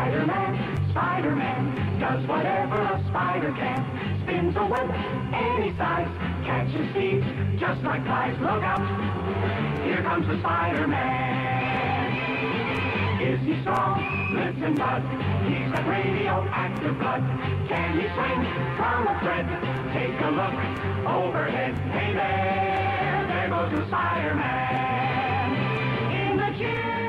Spider-Man, Spider-Man does whatever a spider can. Spins a web any size, catches thieves just like flies. Look out, here comes the Spider-Man. Is he strong? Lives in blood. He's got radioactive blood. Can he swing from a thread? Take a look overhead. Hey there, there goes the Spider-Man. In the night.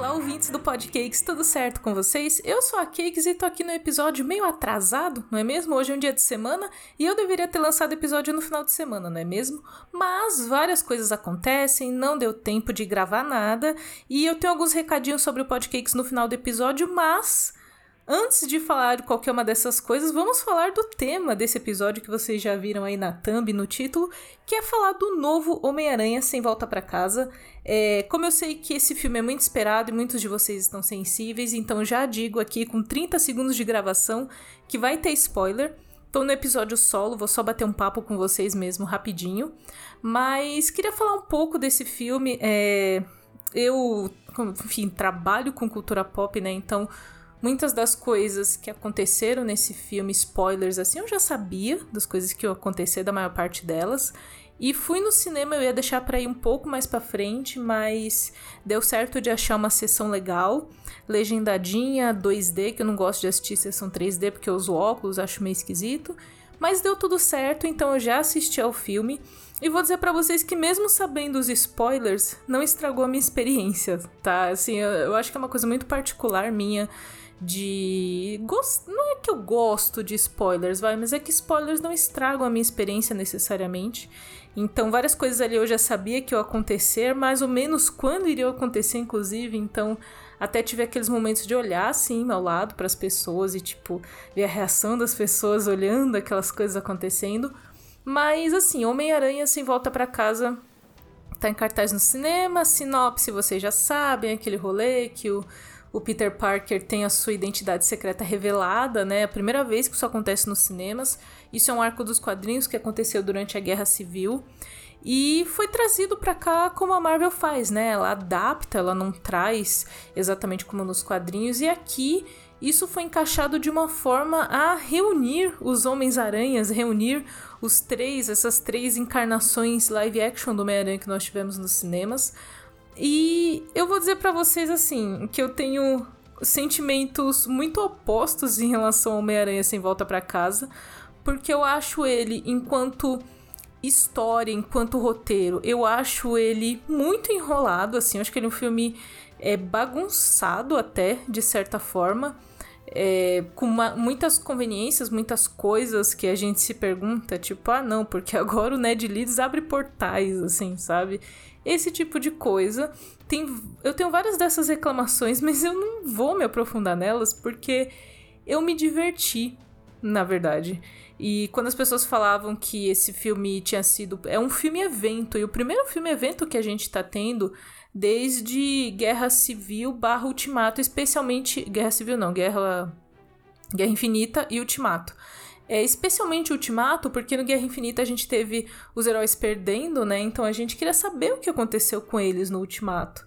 Olá, ouvintes do Podcakes, tudo certo com vocês? Eu sou a Cakes e tô aqui no episódio meio atrasado, não é mesmo? Hoje é um dia de semana e eu deveria ter lançado o episódio no final de semana, não é mesmo? Mas várias coisas acontecem, não deu tempo de gravar nada e eu tenho alguns recadinhos sobre o Podcakes no final do episódio, mas Antes de falar de qualquer uma dessas coisas, vamos falar do tema desse episódio que vocês já viram aí na thumb, no título, que é falar do novo Homem-Aranha Sem Volta para Casa. É, como eu sei que esse filme é muito esperado e muitos de vocês estão sensíveis, então já digo aqui com 30 segundos de gravação que vai ter spoiler. Tô no episódio solo, vou só bater um papo com vocês mesmo rapidinho. Mas queria falar um pouco desse filme. É, eu, enfim, trabalho com cultura pop, né? Então Muitas das coisas que aconteceram nesse filme, spoilers assim, eu já sabia das coisas que iam acontecer, da maior parte delas. E fui no cinema, eu ia deixar para ir um pouco mais para frente, mas deu certo de achar uma sessão legal, legendadinha, 2D, que eu não gosto de assistir sessão 3D porque eu uso óculos, acho meio esquisito. Mas deu tudo certo, então eu já assisti ao filme. E vou dizer para vocês que mesmo sabendo os spoilers, não estragou a minha experiência, tá? Assim, eu, eu acho que é uma coisa muito particular minha de. Gost... Não é que eu gosto de spoilers, vai, mas é que spoilers não estragam a minha experiência necessariamente. Então, várias coisas ali eu já sabia que iam acontecer, mais ou menos quando iriam acontecer, inclusive. Então, até tive aqueles momentos de olhar assim ao lado para as pessoas e, tipo, ver a reação das pessoas olhando aquelas coisas acontecendo. Mas, assim, Homem-Aranha sem volta para casa tá em cartaz no cinema. Sinopse vocês já sabem, aquele rolê que o o Peter Parker tem a sua identidade secreta revelada, né? A primeira vez que isso acontece nos cinemas. Isso é um arco dos quadrinhos que aconteceu durante a Guerra Civil. E foi trazido para cá como a Marvel faz, né? Ela adapta, ela não traz exatamente como nos quadrinhos. E aqui isso foi encaixado de uma forma a reunir os Homens-Aranhas, reunir os três, essas três encarnações live action do Homem-Aranha que nós tivemos nos cinemas e eu vou dizer para vocês assim, que eu tenho sentimentos muito opostos em relação ao Homem-Aranha sem volta para casa, porque eu acho ele enquanto história, enquanto roteiro, eu acho ele muito enrolado, assim, eu acho que ele é um filme é bagunçado até, de certa forma, é, com uma, muitas conveniências, muitas coisas que a gente se pergunta, tipo, ah não, porque agora o Ned Leeds abre portais, assim, sabe? Esse tipo de coisa. Tem, eu tenho várias dessas reclamações, mas eu não vou me aprofundar nelas porque eu me diverti, na verdade. E quando as pessoas falavam que esse filme tinha sido. É um filme evento, e o primeiro filme evento que a gente tá tendo desde Guerra Civil barra Ultimato, especialmente. Guerra Civil não, Guerra. Guerra Infinita e Ultimato. É, especialmente Ultimato, porque no Guerra Infinita a gente teve os heróis perdendo, né? Então a gente queria saber o que aconteceu com eles no Ultimato.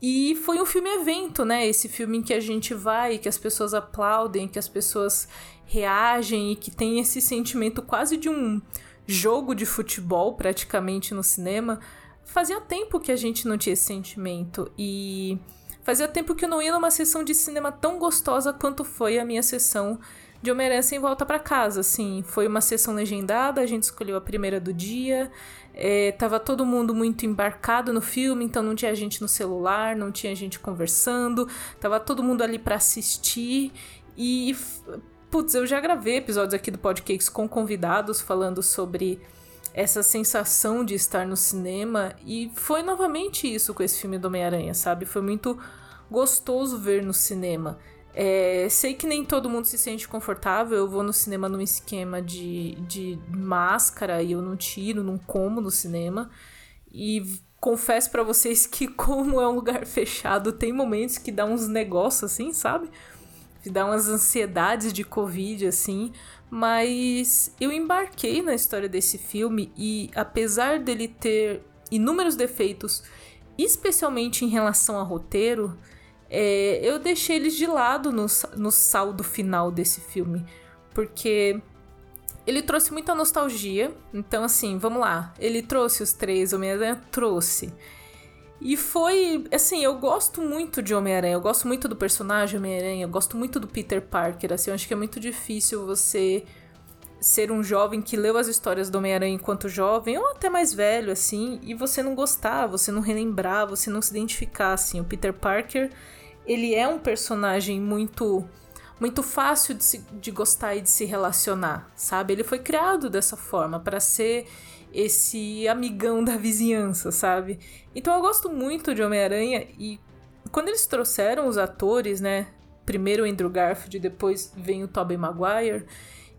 E foi um filme evento, né? Esse filme em que a gente vai, que as pessoas aplaudem, que as pessoas reagem e que tem esse sentimento quase de um jogo de futebol praticamente no cinema. Fazia tempo que a gente não tinha esse sentimento e fazia tempo que eu não ia numa sessão de cinema tão gostosa quanto foi a minha sessão de Homem-Aranha sem volta para casa, assim. Foi uma sessão legendada, a gente escolheu a primeira do dia. É, tava todo mundo muito embarcado no filme, então não tinha gente no celular, não tinha gente conversando, tava todo mundo ali para assistir. E, putz, eu já gravei episódios aqui do Podcasts com convidados falando sobre essa sensação de estar no cinema. E foi novamente isso com esse filme do Homem-Aranha, sabe? Foi muito gostoso ver no cinema. É, sei que nem todo mundo se sente confortável. Eu vou no cinema num esquema de, de máscara e eu não tiro, não como no cinema. E confesso para vocês que, como é um lugar fechado, tem momentos que dá uns negócios assim, sabe? Que dá umas ansiedades de Covid, assim. Mas eu embarquei na história desse filme e, apesar dele ter inúmeros defeitos, especialmente em relação a roteiro é, eu deixei eles de lado no, no saldo final desse filme. Porque ele trouxe muita nostalgia. Então, assim, vamos lá. Ele trouxe os três Homem-Aranha? Trouxe. E foi, assim, eu gosto muito de Homem-Aranha, eu gosto muito do personagem Homem-Aranha, eu gosto muito do Peter Parker, assim, eu acho que é muito difícil você ser um jovem que leu as histórias do Homem-Aranha enquanto jovem, ou até mais velho, assim, e você não gostar, você não relembrar, você não se identificar, assim. O Peter Parker, ele é um personagem muito muito fácil de, se, de gostar e de se relacionar, sabe? Ele foi criado dessa forma para ser esse amigão da vizinhança, sabe? Então eu gosto muito de Homem-Aranha e quando eles trouxeram os atores, né? Primeiro o Andrew Garfield, depois vem o Tobey Maguire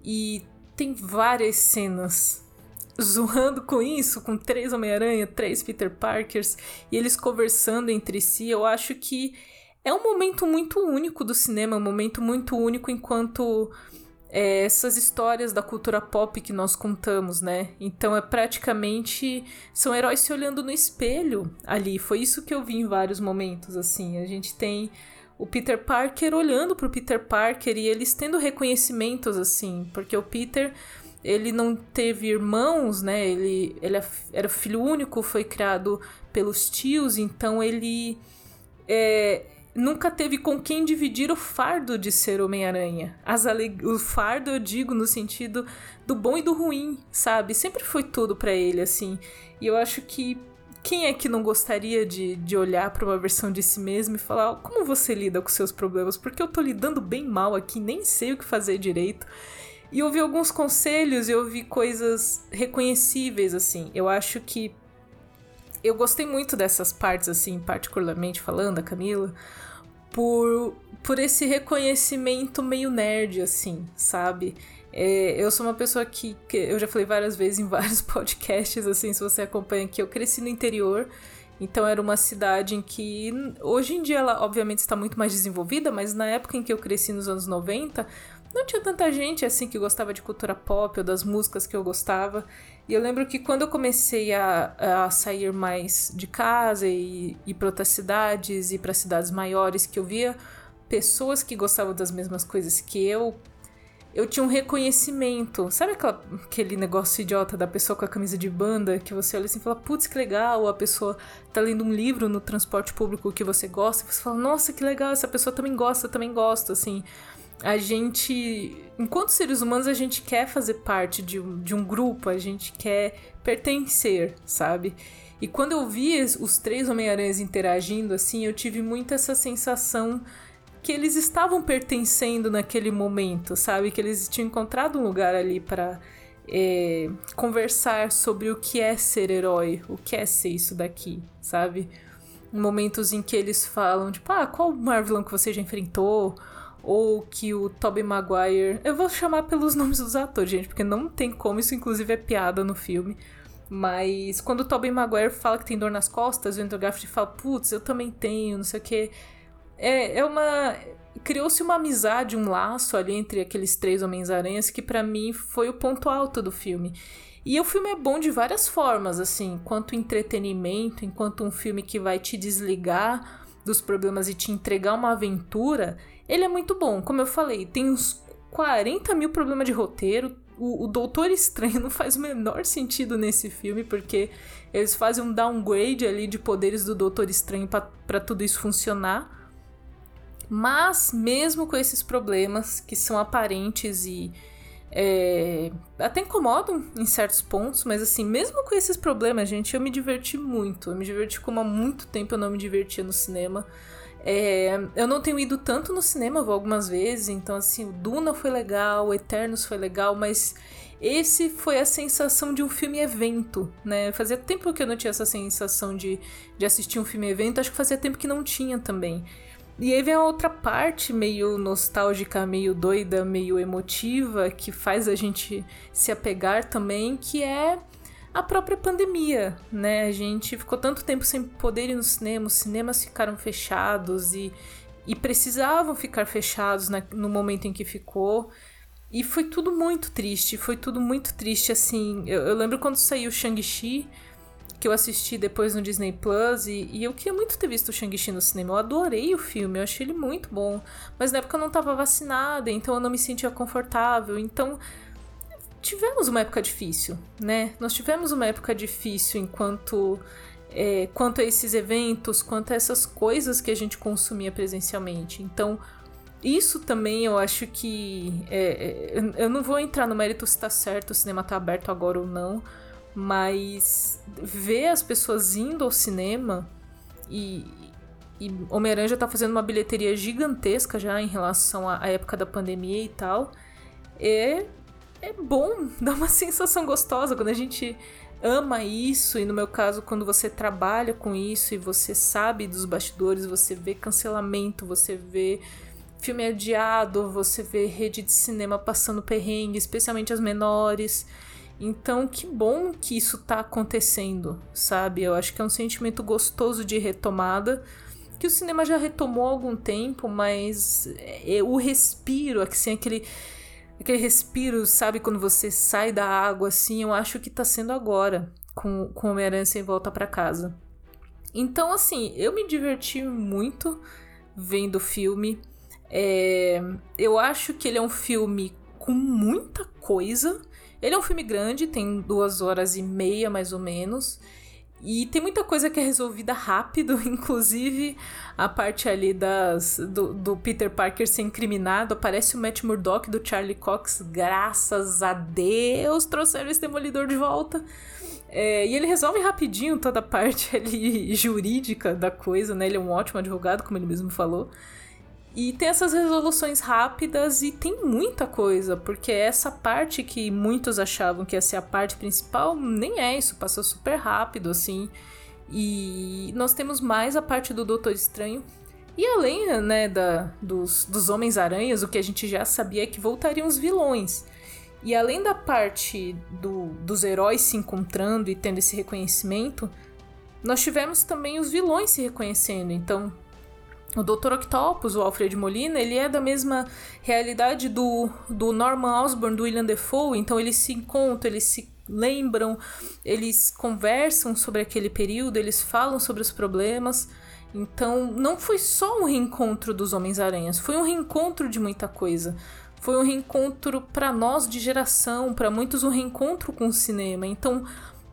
e tem várias cenas zoando com isso, com três Homem-Aranha, três Peter Parkers e eles conversando entre si. Eu acho que é um momento muito único do cinema, um momento muito único enquanto é, essas histórias da cultura pop que nós contamos, né? Então é praticamente são heróis se olhando no espelho ali. Foi isso que eu vi em vários momentos, assim. A gente tem o Peter Parker olhando pro Peter Parker e eles tendo reconhecimentos, assim, porque o Peter ele não teve irmãos, né? Ele, ele era filho único, foi criado pelos tios, então ele é, nunca teve com quem dividir o fardo de ser Homem-Aranha. O fardo eu digo no sentido do bom e do ruim, sabe? Sempre foi tudo para ele, assim. E eu acho que quem é que não gostaria de, de olhar para uma versão de si mesmo e falar como você lida com seus problemas? Porque eu tô lidando bem mal aqui, nem sei o que fazer direito. E ouvi alguns conselhos e ouvi coisas reconhecíveis, assim. Eu acho que eu gostei muito dessas partes, assim, particularmente falando, a Camila, por, por esse reconhecimento meio nerd, assim, sabe? É, eu sou uma pessoa que, que, eu já falei várias vezes em vários podcasts, assim, se você acompanha, que eu cresci no interior. Então era uma cidade em que hoje em dia ela obviamente está muito mais desenvolvida, mas na época em que eu cresci nos anos 90, não tinha tanta gente assim que gostava de cultura pop ou das músicas que eu gostava. E eu lembro que quando eu comecei a, a sair mais de casa e ir para outras cidades e para cidades maiores, que eu via pessoas que gostavam das mesmas coisas que eu, eu tinha um reconhecimento. Sabe aquela, aquele negócio idiota da pessoa com a camisa de banda que você olha assim e fala, putz, que legal, a pessoa tá lendo um livro no transporte público que você gosta, e você fala, nossa, que legal, essa pessoa também gosta, também gosta, assim a gente, enquanto seres humanos, a gente quer fazer parte de de um grupo, a gente quer pertencer, sabe? E quando eu vi os três Homem-Aranhas interagindo assim, eu tive muito essa sensação que eles estavam pertencendo naquele momento, sabe? Que eles tinham encontrado um lugar ali para é, conversar sobre o que é ser herói, o que é ser isso daqui, sabe? Momentos em que eles falam, tipo, ah, qual Marvelão que você já enfrentou? ou que o Tobey Maguire. Eu vou chamar pelos nomes dos atores, gente, porque não tem como, isso inclusive é piada no filme. Mas quando o Tobey Maguire fala que tem dor nas costas, o Andrew Garfield fala, putz, eu também tenho, não sei o que. É, é uma. Criou-se uma amizade, um laço ali entre aqueles três Homens-Aranhas que para mim foi o ponto alto do filme. E o filme é bom de várias formas, assim, enquanto entretenimento, enquanto um filme que vai te desligar dos problemas e te entregar uma aventura, ele é muito bom. Como eu falei, tem uns 40 mil problemas de roteiro. O, o Doutor Estranho não faz o menor sentido nesse filme, porque eles fazem um downgrade ali de poderes do Doutor Estranho para tudo isso funcionar. Mas, mesmo com esses problemas que são aparentes e é, até incomodam em certos pontos, mas assim, mesmo com esses problemas, gente, eu me diverti muito. Eu me diverti como há muito tempo eu não me divertia no cinema. É, eu não tenho ido tanto no cinema, vou algumas vezes, então assim, o Duna foi legal, o Eternos foi legal, mas esse foi a sensação de um filme evento, né? Fazia tempo que eu não tinha essa sensação de, de assistir um filme evento, acho que fazia tempo que não tinha também. E aí vem a outra parte meio nostálgica, meio doida, meio emotiva, que faz a gente se apegar também, que é a própria pandemia, né? A gente ficou tanto tempo sem poder ir no cinema, os cinemas ficaram fechados e, e precisavam ficar fechados na, no momento em que ficou. E foi tudo muito triste, foi tudo muito triste, assim. Eu, eu lembro quando saiu Shang-Chi, que eu assisti depois no Disney Plus e, e eu queria muito ter visto o Shang-Chi no cinema. Eu adorei o filme, eu achei ele muito bom. Mas na época eu não estava vacinada, então eu não me sentia confortável. Então tivemos uma época difícil, né? Nós tivemos uma época difícil enquanto é, quanto a esses eventos, quanto a essas coisas que a gente consumia presencialmente. Então, isso também eu acho que. É, é, eu não vou entrar no mérito se tá certo, o cinema tá aberto agora ou não, mas ver as pessoas indo ao cinema e, e Homem-Aranha já tá fazendo uma bilheteria gigantesca já em relação à época da pandemia e tal. É, é bom, dá uma sensação gostosa quando a gente ama isso, e no meu caso, quando você trabalha com isso e você sabe dos bastidores, você vê cancelamento, você vê filme adiado, você vê rede de cinema passando perrengue, especialmente as menores. Então, que bom que isso tá acontecendo, sabe? Eu acho que é um sentimento gostoso de retomada, que o cinema já retomou há algum tempo, mas é, o respiro, assim, aquele aquele respiro, sabe, quando você sai da água assim, eu acho que tá sendo agora, com, com Homem-Aranha sem volta para casa. Então, assim, eu me diverti muito vendo o filme. É, eu acho que ele é um filme com muita coisa. Ele é um filme grande, tem duas horas e meia mais ou menos. E tem muita coisa que é resolvida rápido, inclusive a parte ali das, do, do, Peter Parker ser incriminado. Aparece o Matt Murdock do Charlie Cox, graças a Deus trouxeram esse demolidor de volta. É, e ele resolve rapidinho toda a parte ali jurídica da coisa, né? Ele é um ótimo advogado, como ele mesmo falou. E tem essas resoluções rápidas e tem muita coisa, porque essa parte que muitos achavam que ia ser a parte principal, nem é isso, passou super rápido, assim. E nós temos mais a parte do Doutor Estranho. E além, né, da, dos, dos Homens-Aranhas, o que a gente já sabia é que voltariam os vilões. E além da parte do, dos heróis se encontrando e tendo esse reconhecimento, nós tivemos também os vilões se reconhecendo. Então, o Dr. Octopus, o Alfred Molina, ele é da mesma realidade do, do Norman Osborn, do William Defoe, então eles se encontram, eles se lembram, eles conversam sobre aquele período, eles falam sobre os problemas. Então, não foi só um reencontro dos Homens-Aranhas, foi um reencontro de muita coisa. Foi um reencontro para nós de geração, para muitos um reencontro com o cinema. Então,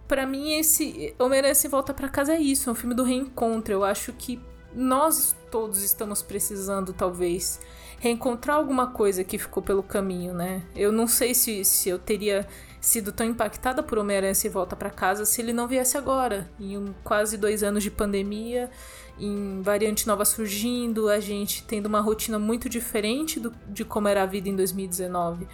para mim esse Homem-Aranha se volta para casa é isso, é um filme do reencontro. Eu acho que nós todos estamos precisando, talvez, reencontrar alguma coisa que ficou pelo caminho, né? Eu não sei se, se eu teria sido tão impactada por Homem-Aranha se volta para casa se ele não viesse agora, em um, quase dois anos de pandemia, em variante nova surgindo, a gente tendo uma rotina muito diferente do, de como era a vida em 2019.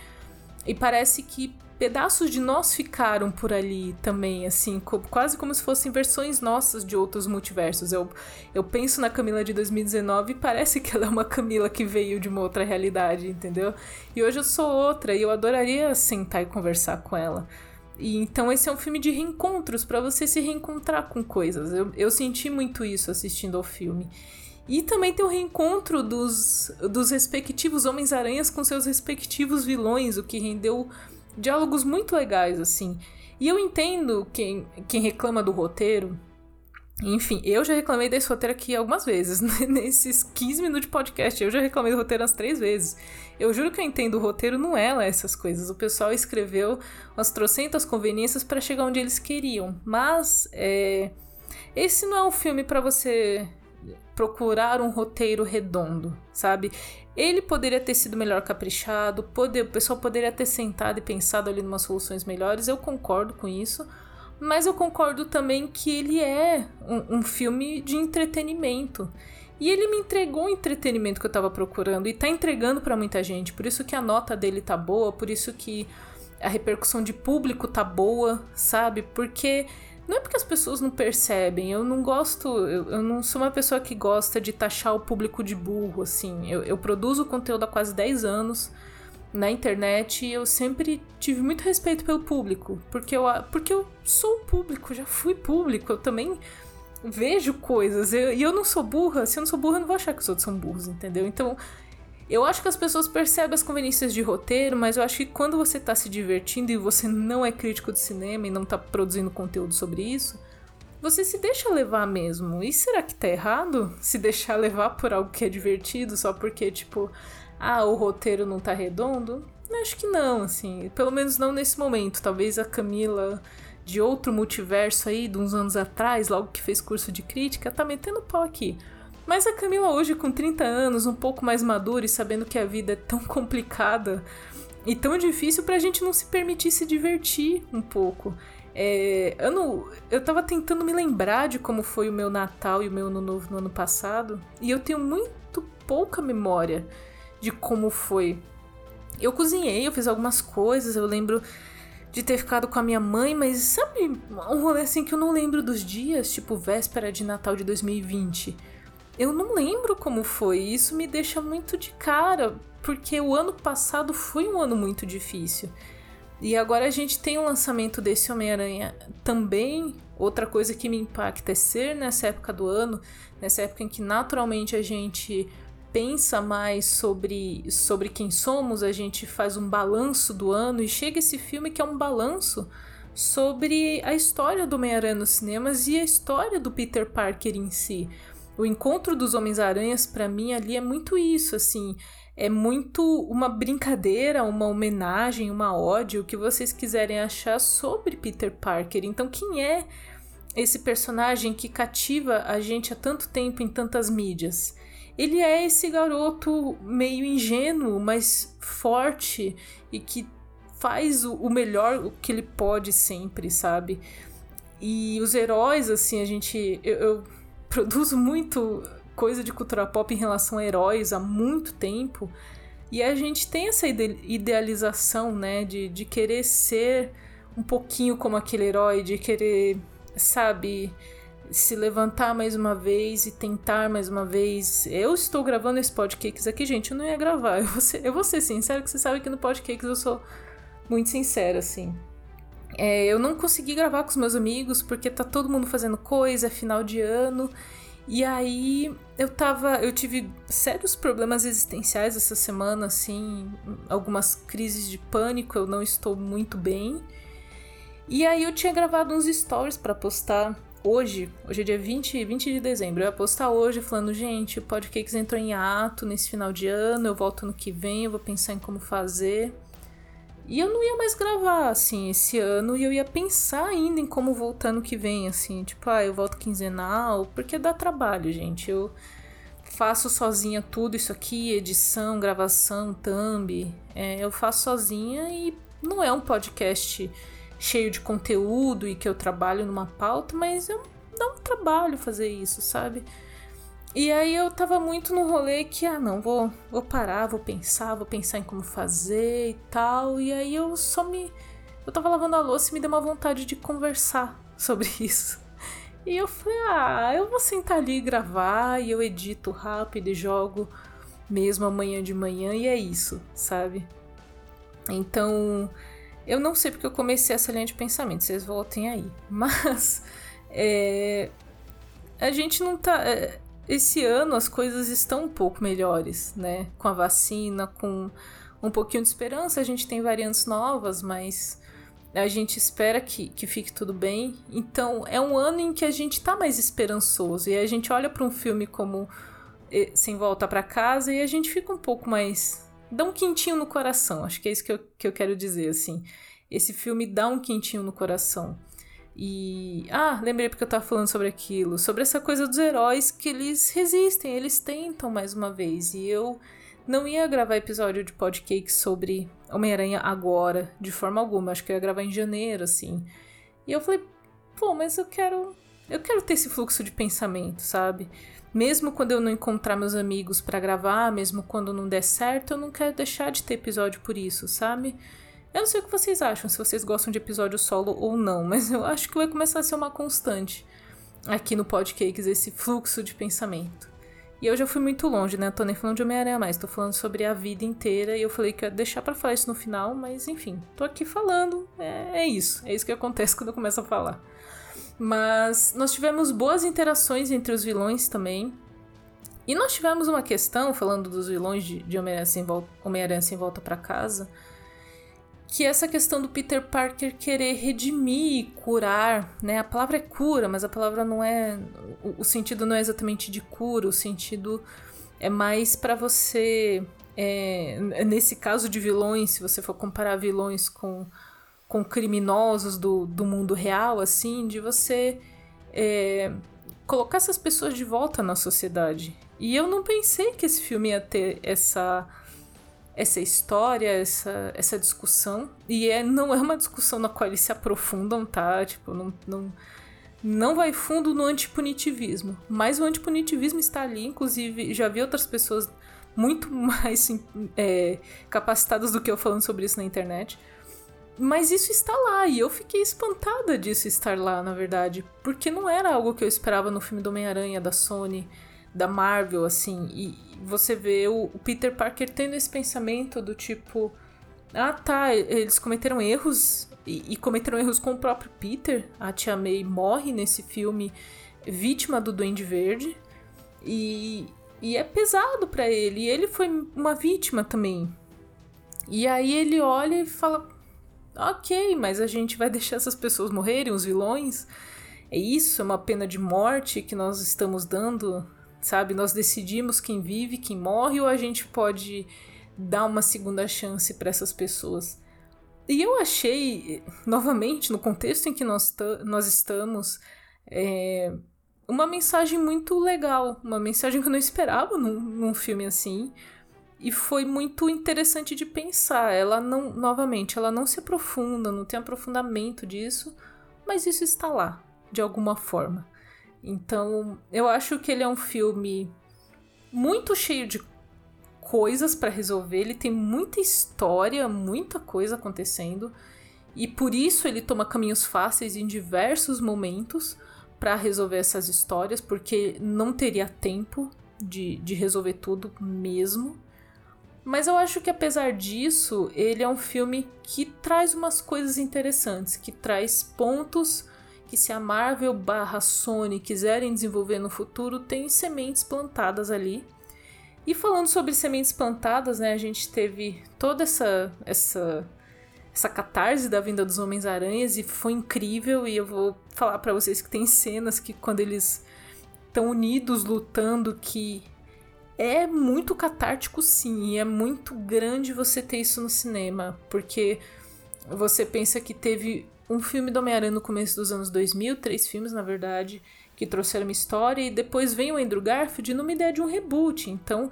E parece que pedaços de nós ficaram por ali também, assim, quase como se fossem versões nossas de outros multiversos. Eu, eu penso na Camila de 2019 e parece que ela é uma Camila que veio de uma outra realidade, entendeu? E hoje eu sou outra e eu adoraria sentar e conversar com ela. E então esse é um filme de reencontros para você se reencontrar com coisas. Eu, eu senti muito isso assistindo ao filme. E também tem o reencontro dos, dos respectivos Homens-Aranhas com seus respectivos vilões, o que rendeu diálogos muito legais, assim. E eu entendo quem, quem reclama do roteiro. Enfim, eu já reclamei desse roteiro aqui algumas vezes. Nesses 15 minutos de podcast, eu já reclamei do roteiro umas três vezes. Eu juro que eu entendo o roteiro, não é lá essas coisas. O pessoal escreveu umas trocentas conveniências para chegar onde eles queriam. Mas, é... Esse não é um filme para você procurar um roteiro redondo, sabe? Ele poderia ter sido melhor caprichado, poder, o pessoal poderia ter sentado e pensado ali em umas soluções melhores, eu concordo com isso. Mas eu concordo também que ele é um, um filme de entretenimento. E ele me entregou o entretenimento que eu tava procurando e tá entregando para muita gente. Por isso que a nota dele tá boa, por isso que a repercussão de público tá boa, sabe? Porque não é porque as pessoas não percebem, eu não gosto, eu, eu não sou uma pessoa que gosta de taxar o público de burro, assim. Eu, eu produzo conteúdo há quase 10 anos na internet e eu sempre tive muito respeito pelo público, porque eu, porque eu sou público, já fui público, eu também vejo coisas, eu, e eu não sou burra, se eu não sou burra eu não vou achar que os outros são burros, entendeu? Então eu acho que as pessoas percebem as conveniências de roteiro, mas eu acho que quando você tá se divertindo e você não é crítico de cinema e não tá produzindo conteúdo sobre isso, você se deixa levar mesmo. E será que tá errado se deixar levar por algo que é divertido só porque, tipo, ah, o roteiro não tá redondo? Acho que não, assim. Pelo menos não nesse momento. Talvez a Camila de outro multiverso aí, de uns anos atrás, logo que fez curso de crítica, tá metendo pau aqui. Mas a Camila hoje, com 30 anos, um pouco mais madura e sabendo que a vida é tão complicada e tão difícil pra gente não se permitir se divertir um pouco. É, ano, eu tava tentando me lembrar de como foi o meu Natal e o meu Ano Novo no ano passado, e eu tenho muito pouca memória de como foi. Eu cozinhei, eu fiz algumas coisas, eu lembro de ter ficado com a minha mãe, mas sabe, um rolê assim que eu não lembro dos dias, tipo véspera de Natal de 2020. Eu não lembro como foi, isso me deixa muito de cara, porque o ano passado foi um ano muito difícil. E agora a gente tem o lançamento desse Homem-Aranha também. Outra coisa que me impacta é ser nessa época do ano, nessa época em que naturalmente a gente pensa mais sobre, sobre quem somos, a gente faz um balanço do ano e chega esse filme que é um balanço sobre a história do Homem-Aranha nos cinemas e a história do Peter Parker em si. O encontro dos Homens-Aranhas para mim ali é muito isso, assim, é muito uma brincadeira, uma homenagem, uma ódio, o que vocês quiserem achar sobre Peter Parker. Então, quem é esse personagem que cativa a gente há tanto tempo em tantas mídias? Ele é esse garoto meio ingênuo, mas forte e que faz o, melhor que ele pode sempre, sabe? E os heróis, assim, a gente. Eu, eu produzo muito coisa de cultura pop em relação a heróis há muito tempo. E a gente tem essa idealização, né, de, de querer ser um pouquinho como aquele herói, de querer, sabe, se levantar mais uma vez e tentar mais uma vez. Eu estou gravando esse podcast aqui, gente, eu não ia gravar. Eu vou ser, eu vou ser sincero, que você sabe que no podcast eu sou muito sincera, assim. É, eu não consegui gravar com os meus amigos porque tá todo mundo fazendo coisa, é final de ano. E aí eu tava. Eu tive sérios problemas existenciais essa semana, assim, algumas crises de pânico, eu não estou muito bem. E aí eu tinha gravado uns stories para postar hoje, hoje é dia 20, 20 de dezembro. Eu ia postar hoje falando, gente, o Podcakes entrou em ato nesse final de ano, eu volto no que vem, eu vou pensar em como fazer. E eu não ia mais gravar, assim, esse ano, e eu ia pensar ainda em como voltar no que vem, assim, tipo, ah, eu volto quinzenal, porque dá trabalho, gente. Eu faço sozinha tudo isso aqui, edição, gravação, thumb, é, eu faço sozinha e não é um podcast cheio de conteúdo e que eu trabalho numa pauta, mas eu dá um trabalho fazer isso, sabe? E aí eu tava muito no rolê que, ah, não, vou, vou parar, vou pensar, vou pensar em como fazer e tal. E aí eu só me. Eu tava lavando a louça e me deu uma vontade de conversar sobre isso. E eu falei, ah, eu vou sentar ali e gravar, e eu edito rápido e jogo mesmo amanhã de manhã, e é isso, sabe? Então, eu não sei porque eu comecei essa linha de pensamento, vocês voltem aí. Mas, é, a gente não tá. É, esse ano as coisas estão um pouco melhores, né? Com a vacina, com um pouquinho de esperança, a gente tem variantes novas, mas a gente espera que, que fique tudo bem. Então é um ano em que a gente tá mais esperançoso e a gente olha para um filme como eh, Sem Volta para Casa e a gente fica um pouco mais. dá um quentinho no coração, acho que é isso que eu, que eu quero dizer, assim. Esse filme dá um quentinho no coração. E. Ah, lembrei porque eu tava falando sobre aquilo. Sobre essa coisa dos heróis que eles resistem, eles tentam mais uma vez. E eu não ia gravar episódio de podcast sobre Homem-Aranha agora, de forma alguma. Acho que eu ia gravar em janeiro, assim. E eu falei, pô, mas eu quero. Eu quero ter esse fluxo de pensamento, sabe? Mesmo quando eu não encontrar meus amigos para gravar, mesmo quando não der certo, eu não quero deixar de ter episódio por isso, sabe? Eu não sei o que vocês acham, se vocês gostam de episódio solo ou não, mas eu acho que vai começar a ser uma constante aqui no Podcakes esse fluxo de pensamento. E eu já fui muito longe, né? tô nem falando de Homem-Aranha mais, tô falando sobre a vida inteira e eu falei que ia deixar para falar isso no final, mas enfim, tô aqui falando, é, é isso, é isso que acontece quando eu começo a falar. Mas nós tivemos boas interações entre os vilões também. E nós tivemos uma questão, falando dos vilões de, de Homem-Aranha sem, Homem sem Volta para Casa, que essa questão do Peter Parker querer redimir, curar, né? A palavra é cura, mas a palavra não é o, sentido não é exatamente de cura, o sentido é mais para você é, nesse caso de vilões, se você for comparar vilões com, com criminosos do, do mundo real, assim, de você é, colocar essas pessoas de volta na sociedade. E eu não pensei que esse filme ia ter essa essa história, essa, essa discussão. E é, não é uma discussão na qual eles se aprofundam, tá? Tipo, não, não, não vai fundo no antipunitivismo. Mas o antipunitivismo está ali, inclusive, já vi outras pessoas muito mais é, capacitadas do que eu falando sobre isso na internet. Mas isso está lá, e eu fiquei espantada disso estar lá, na verdade. Porque não era algo que eu esperava no filme do Homem-Aranha da Sony da Marvel, assim, e você vê o, o Peter Parker tendo esse pensamento do tipo: ah, tá, eles cometeram erros e, e, cometeram erros com o próprio Peter. A Tia May morre nesse filme vítima do Duende Verde e, e é pesado para ele. E ele foi uma vítima também. E aí ele olha e fala: ok, mas a gente vai deixar essas pessoas morrerem, os vilões? É isso? É uma pena de morte que nós estamos dando sabe? Nós decidimos quem vive, quem morre, ou a gente pode dar uma segunda chance para essas pessoas. E eu achei, novamente, no contexto em que nós, nós estamos, é, uma mensagem muito legal, uma mensagem que eu não esperava num, num filme assim. E foi muito interessante de pensar. Ela não, novamente, ela não se aprofunda, não tem aprofundamento disso, mas isso está lá, de alguma forma. Então, eu acho que ele é um filme muito cheio de coisas para resolver, ele tem muita história, muita coisa acontecendo, e por isso ele toma caminhos fáceis em diversos momentos para resolver essas histórias, porque não teria tempo de, de resolver tudo mesmo. Mas eu acho que apesar disso, ele é um filme que traz umas coisas interessantes, que traz pontos que se a Marvel barra Sony quiserem desenvolver no futuro, tem sementes plantadas ali. E falando sobre sementes plantadas, né, a gente teve toda essa essa essa catarse da vinda dos Homens-Aranhas e foi incrível e eu vou falar para vocês que tem cenas que quando eles estão unidos lutando que é muito catártico sim, e é muito grande você ter isso no cinema, porque você pensa que teve um filme do Homem-Aranha no começo dos anos 2000, três filmes na verdade, que trouxeram uma história, e depois vem o Andrew Garfield numa ideia de um reboot. Então,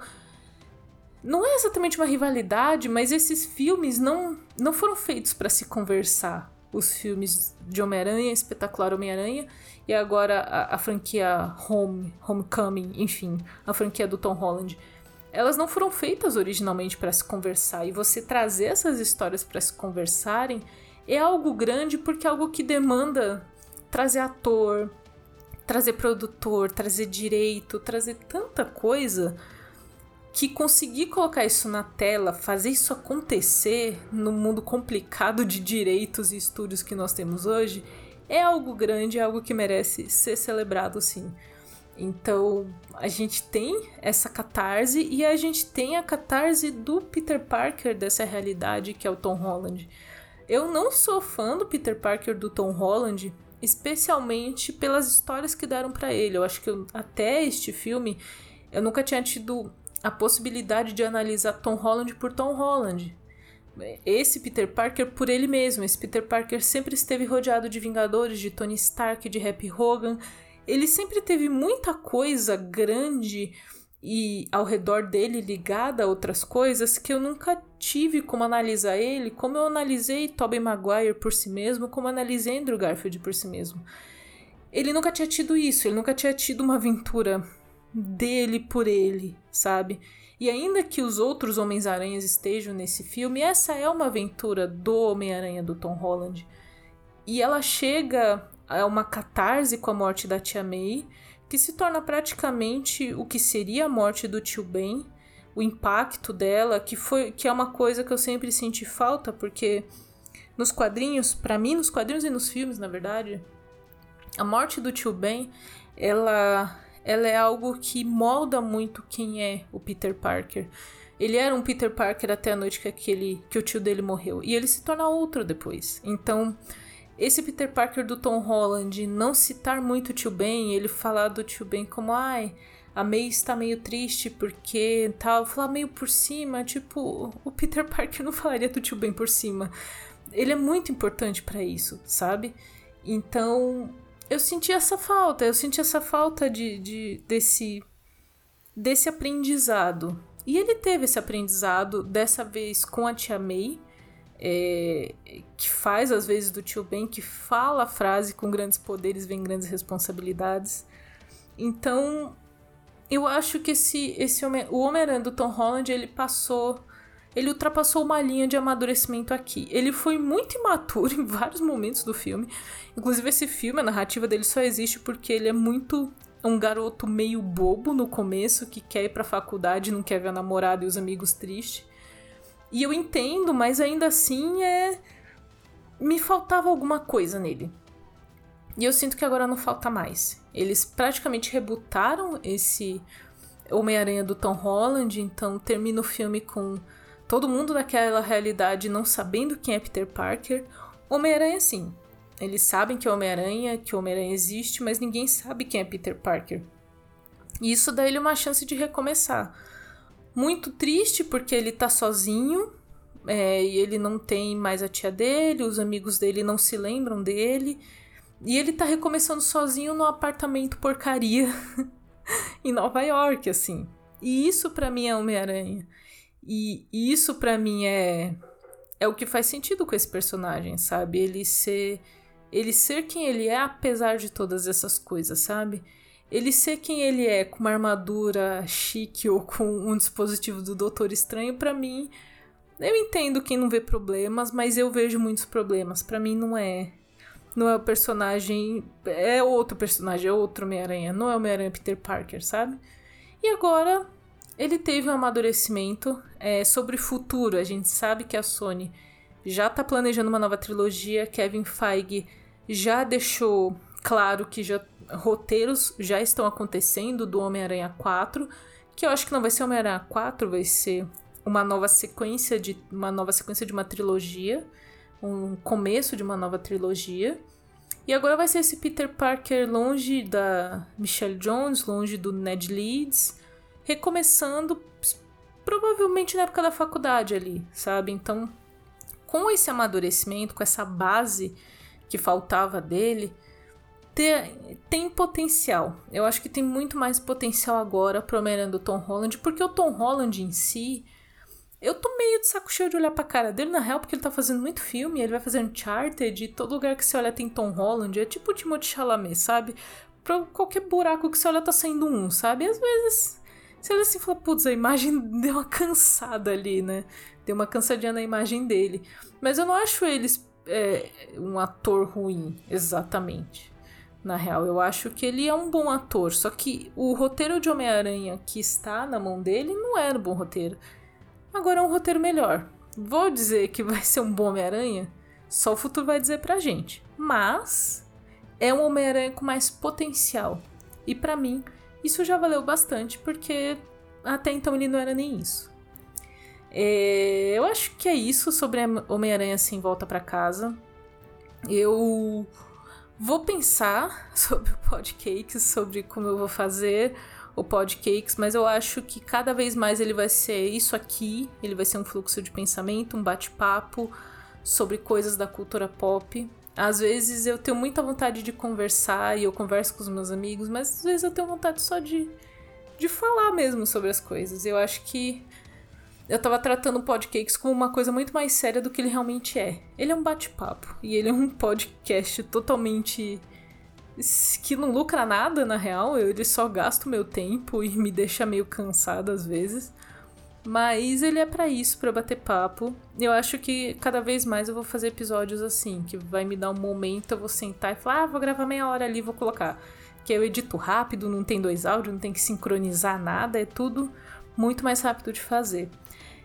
não é exatamente uma rivalidade, mas esses filmes não, não foram feitos para se conversar. Os filmes de Homem-Aranha, Espetacular Homem-Aranha, e agora a, a, franquia Home, Homecoming, enfim, a franquia do Tom Holland. Elas não foram feitas originalmente para se conversar, e você trazer essas histórias para se conversarem é algo grande porque é algo que demanda trazer ator, trazer produtor, trazer direito, trazer tanta coisa que conseguir colocar isso na tela, fazer isso acontecer no mundo complicado de direitos e estúdios que nós temos hoje, é algo grande, é algo que merece ser celebrado sim. Então, a gente tem essa catarse e a gente tem a catarse do Peter Parker dessa realidade que é o Tom Holland. Eu não sou fã do Peter Parker do Tom Holland, especialmente pelas histórias que deram para ele. Eu acho que eu, até este filme eu nunca tinha tido a possibilidade de analisar Tom Holland por Tom Holland. Esse Peter Parker por ele mesmo. Esse Peter Parker sempre esteve rodeado de Vingadores, de Tony Stark, de Happy Hogan. Ele sempre teve muita coisa grande e ao redor dele ligada a outras coisas que eu nunca tive como analisar ele, como eu analisei Tobey Maguire por si mesmo, como analisei Andrew Garfield por si mesmo. Ele nunca tinha tido isso, ele nunca tinha tido uma aventura dele por ele, sabe? E ainda que os outros Homens-Aranhas estejam nesse filme, essa é uma aventura do Homem-Aranha do Tom Holland. E ela chega a uma catarse com a morte da Tia May, que se torna praticamente o que seria a morte do tio Ben, o impacto dela, que foi que é uma coisa que eu sempre senti falta, porque nos quadrinhos, para mim, nos quadrinhos e nos filmes, na verdade, a morte do tio Ben, ela ela é algo que molda muito quem é o Peter Parker. Ele era um Peter Parker até a noite que aquele que o tio dele morreu e ele se torna outro depois. Então, esse Peter Parker do Tom Holland não citar muito o tio Ben, ele falar do tio Ben como ai, a May está meio triste porque tal, falar meio por cima, tipo, o Peter Parker não falaria do tio Ben por cima. Ele é muito importante para isso, sabe? Então, eu senti essa falta, eu senti essa falta de, de desse desse aprendizado. E ele teve esse aprendizado dessa vez com a tia May, é, que faz às vezes do tio Ben, que fala a frase com grandes poderes vem grandes responsabilidades. Então, eu acho que esse, esse Homem, o Homem-Aranha do Tom Holland, ele passou. Ele ultrapassou uma linha de amadurecimento aqui. Ele foi muito imaturo em vários momentos do filme. Inclusive, esse filme, a narrativa dele só existe porque ele é muito um garoto meio bobo no começo, que quer ir pra faculdade, não quer ver a namorada e os amigos tristes. E eu entendo, mas ainda assim é. Me faltava alguma coisa nele. E eu sinto que agora não falta mais. Eles praticamente rebutaram esse Homem-Aranha do Tom Holland, então termina o filme com todo mundo naquela realidade não sabendo quem é Peter Parker. Homem-Aranha, sim. Eles sabem que é Homem-Aranha, que Homem-Aranha existe, mas ninguém sabe quem é Peter Parker. E isso dá ele uma chance de recomeçar. Muito triste porque ele tá sozinho é, e ele não tem mais a tia dele, os amigos dele não se lembram dele. E ele tá recomeçando sozinho no apartamento porcaria em Nova York, assim. E isso para mim é Homem-Aranha. E isso para mim é é o que faz sentido com esse personagem, sabe? Ele ser ele ser quem ele é apesar de todas essas coisas, sabe? Ele ser quem ele é com uma armadura chique ou com um dispositivo do Doutor Estranho, para mim, eu entendo quem não vê problemas, mas eu vejo muitos problemas. Para mim não é não é o personagem. É outro personagem, é outro Homem-Aranha. Não é o Homem-Aranha Peter Parker, sabe? E agora ele teve um amadurecimento é, sobre futuro. A gente sabe que a Sony já tá planejando uma nova trilogia. Kevin Feige já deixou claro que já roteiros já estão acontecendo do Homem-Aranha 4, que eu acho que não vai ser Homem-Aranha 4, vai ser uma nova sequência de uma nova sequência de uma trilogia um começo de uma nova trilogia. E agora vai ser esse Peter Parker longe da Michelle Jones, longe do Ned Leeds, recomeçando provavelmente na época da faculdade ali, sabe? Então, com esse amadurecimento, com essa base que faltava dele, tem, tem potencial. Eu acho que tem muito mais potencial agora pro Tom Holland, porque o Tom Holland em si, eu tô meio de saco cheio de olhar pra cara dele, na real, porque ele tá fazendo muito filme, ele vai fazer Uncharted, e todo lugar que você olha tem Tom Holland, é tipo o Timothée Chalamet, sabe? Pra qualquer buraco que você olha tá saindo um, sabe? E às vezes, você olha assim e fala, putz, a imagem deu uma cansada ali, né? Deu uma cansadinha na imagem dele. Mas eu não acho eles é, um ator ruim, exatamente. Na real, eu acho que ele é um bom ator, só que o roteiro de Homem-Aranha que está na mão dele não era um bom roteiro. Agora é um roteiro melhor. Vou dizer que vai ser um bom Homem-Aranha? Só o futuro vai dizer pra gente. Mas é um Homem-Aranha com mais potencial. E para mim, isso já valeu bastante, porque até então ele não era nem isso. É, eu acho que é isso sobre Homem-Aranha sem volta para casa. Eu vou pensar sobre o podcast, sobre como eu vou fazer o Podcakes, mas eu acho que cada vez mais ele vai ser isso aqui, ele vai ser um fluxo de pensamento, um bate-papo sobre coisas da cultura pop. Às vezes eu tenho muita vontade de conversar e eu converso com os meus amigos, mas às vezes eu tenho vontade só de, de falar mesmo sobre as coisas. Eu acho que eu tava tratando o Podcakes como uma coisa muito mais séria do que ele realmente é. Ele é um bate-papo e ele é um podcast totalmente que não lucra nada, na real. Ele só gasta o meu tempo e me deixa meio cansada às vezes. Mas ele é para isso, para bater papo. Eu acho que cada vez mais eu vou fazer episódios assim, que vai me dar um momento, eu vou sentar e falar, ah, vou gravar meia hora ali, vou colocar. Que eu edito rápido, não tem dois áudios, não tem que sincronizar nada, é tudo muito mais rápido de fazer.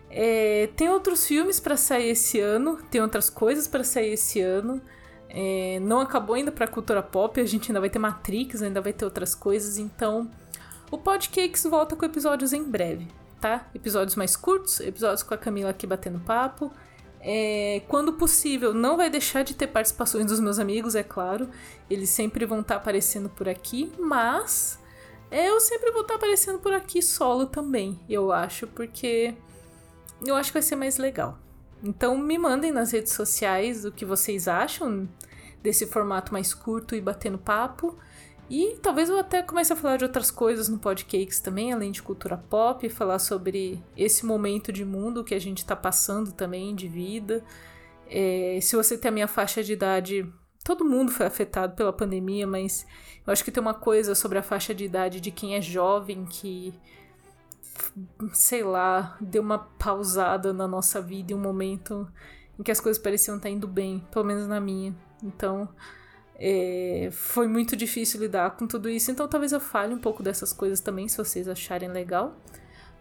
É, tem outros filmes para sair esse ano, tem outras coisas para sair esse ano. É, não acabou ainda pra cultura pop, a gente ainda vai ter Matrix, ainda vai ter outras coisas, então O Podcakes volta com episódios em breve, tá? Episódios mais curtos, episódios com a Camila aqui batendo papo. É, quando possível, não vai deixar de ter participações dos meus amigos, é claro. Eles sempre vão estar tá aparecendo por aqui, mas eu sempre vou estar tá aparecendo por aqui solo também, eu acho, porque eu acho que vai ser mais legal. Então me mandem nas redes sociais o que vocês acham desse formato mais curto e batendo papo. E talvez eu até comece a falar de outras coisas no Podcakes também, além de cultura pop, falar sobre esse momento de mundo que a gente está passando também, de vida. É, se você tem a minha faixa de idade, todo mundo foi afetado pela pandemia, mas eu acho que tem uma coisa sobre a faixa de idade de quem é jovem que, sei lá, deu uma pausada na nossa vida em um momento em que as coisas pareciam estar indo bem, pelo menos na minha. Então, é, foi muito difícil lidar com tudo isso, então talvez eu fale um pouco dessas coisas também, se vocês acharem legal.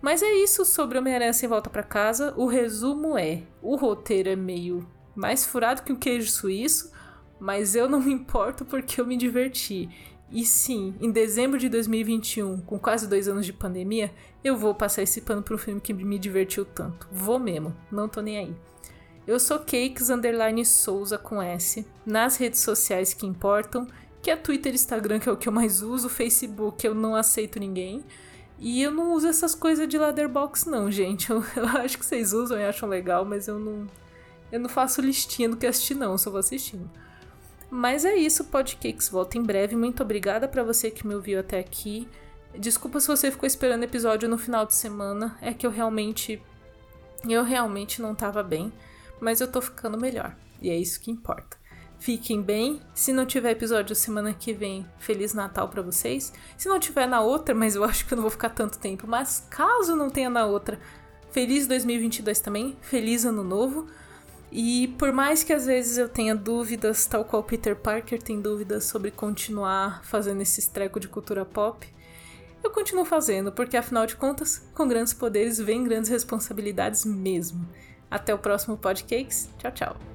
Mas é isso sobre Homem-Aranha Sem Volta para Casa. O resumo é: o roteiro é meio mais furado que o queijo suíço, mas eu não me importo porque eu me diverti. E sim, em dezembro de 2021, com quase dois anos de pandemia, eu vou passar esse pano um filme que me divertiu tanto. Vou mesmo, não tô nem aí. Eu sou Cakes Underline Souza com S, nas redes sociais que importam, que é Twitter e Instagram, que é o que eu mais uso, Facebook eu não aceito ninguém. E eu não uso essas coisas de Leatherbox não, gente. Eu, eu acho que vocês usam e acham legal, mas eu não eu não faço listinha do que assistir não, só vou assistindo. Mas é isso, Podcakes volta em breve. Muito obrigada para você que me ouviu até aqui. Desculpa se você ficou esperando episódio no final de semana, é que eu realmente eu realmente não tava bem mas eu tô ficando melhor. E é isso que importa. Fiquem bem. Se não tiver episódio semana que vem, Feliz Natal para vocês. Se não tiver na outra, mas eu acho que eu não vou ficar tanto tempo. Mas caso não tenha na outra, Feliz 2022 também. Feliz Ano Novo. E por mais que às vezes eu tenha dúvidas, tal qual Peter Parker tem dúvidas sobre continuar fazendo esse estreco de cultura pop, eu continuo fazendo, porque afinal de contas, com grandes poderes vem grandes responsabilidades mesmo. Até o próximo podcast. Tchau, tchau.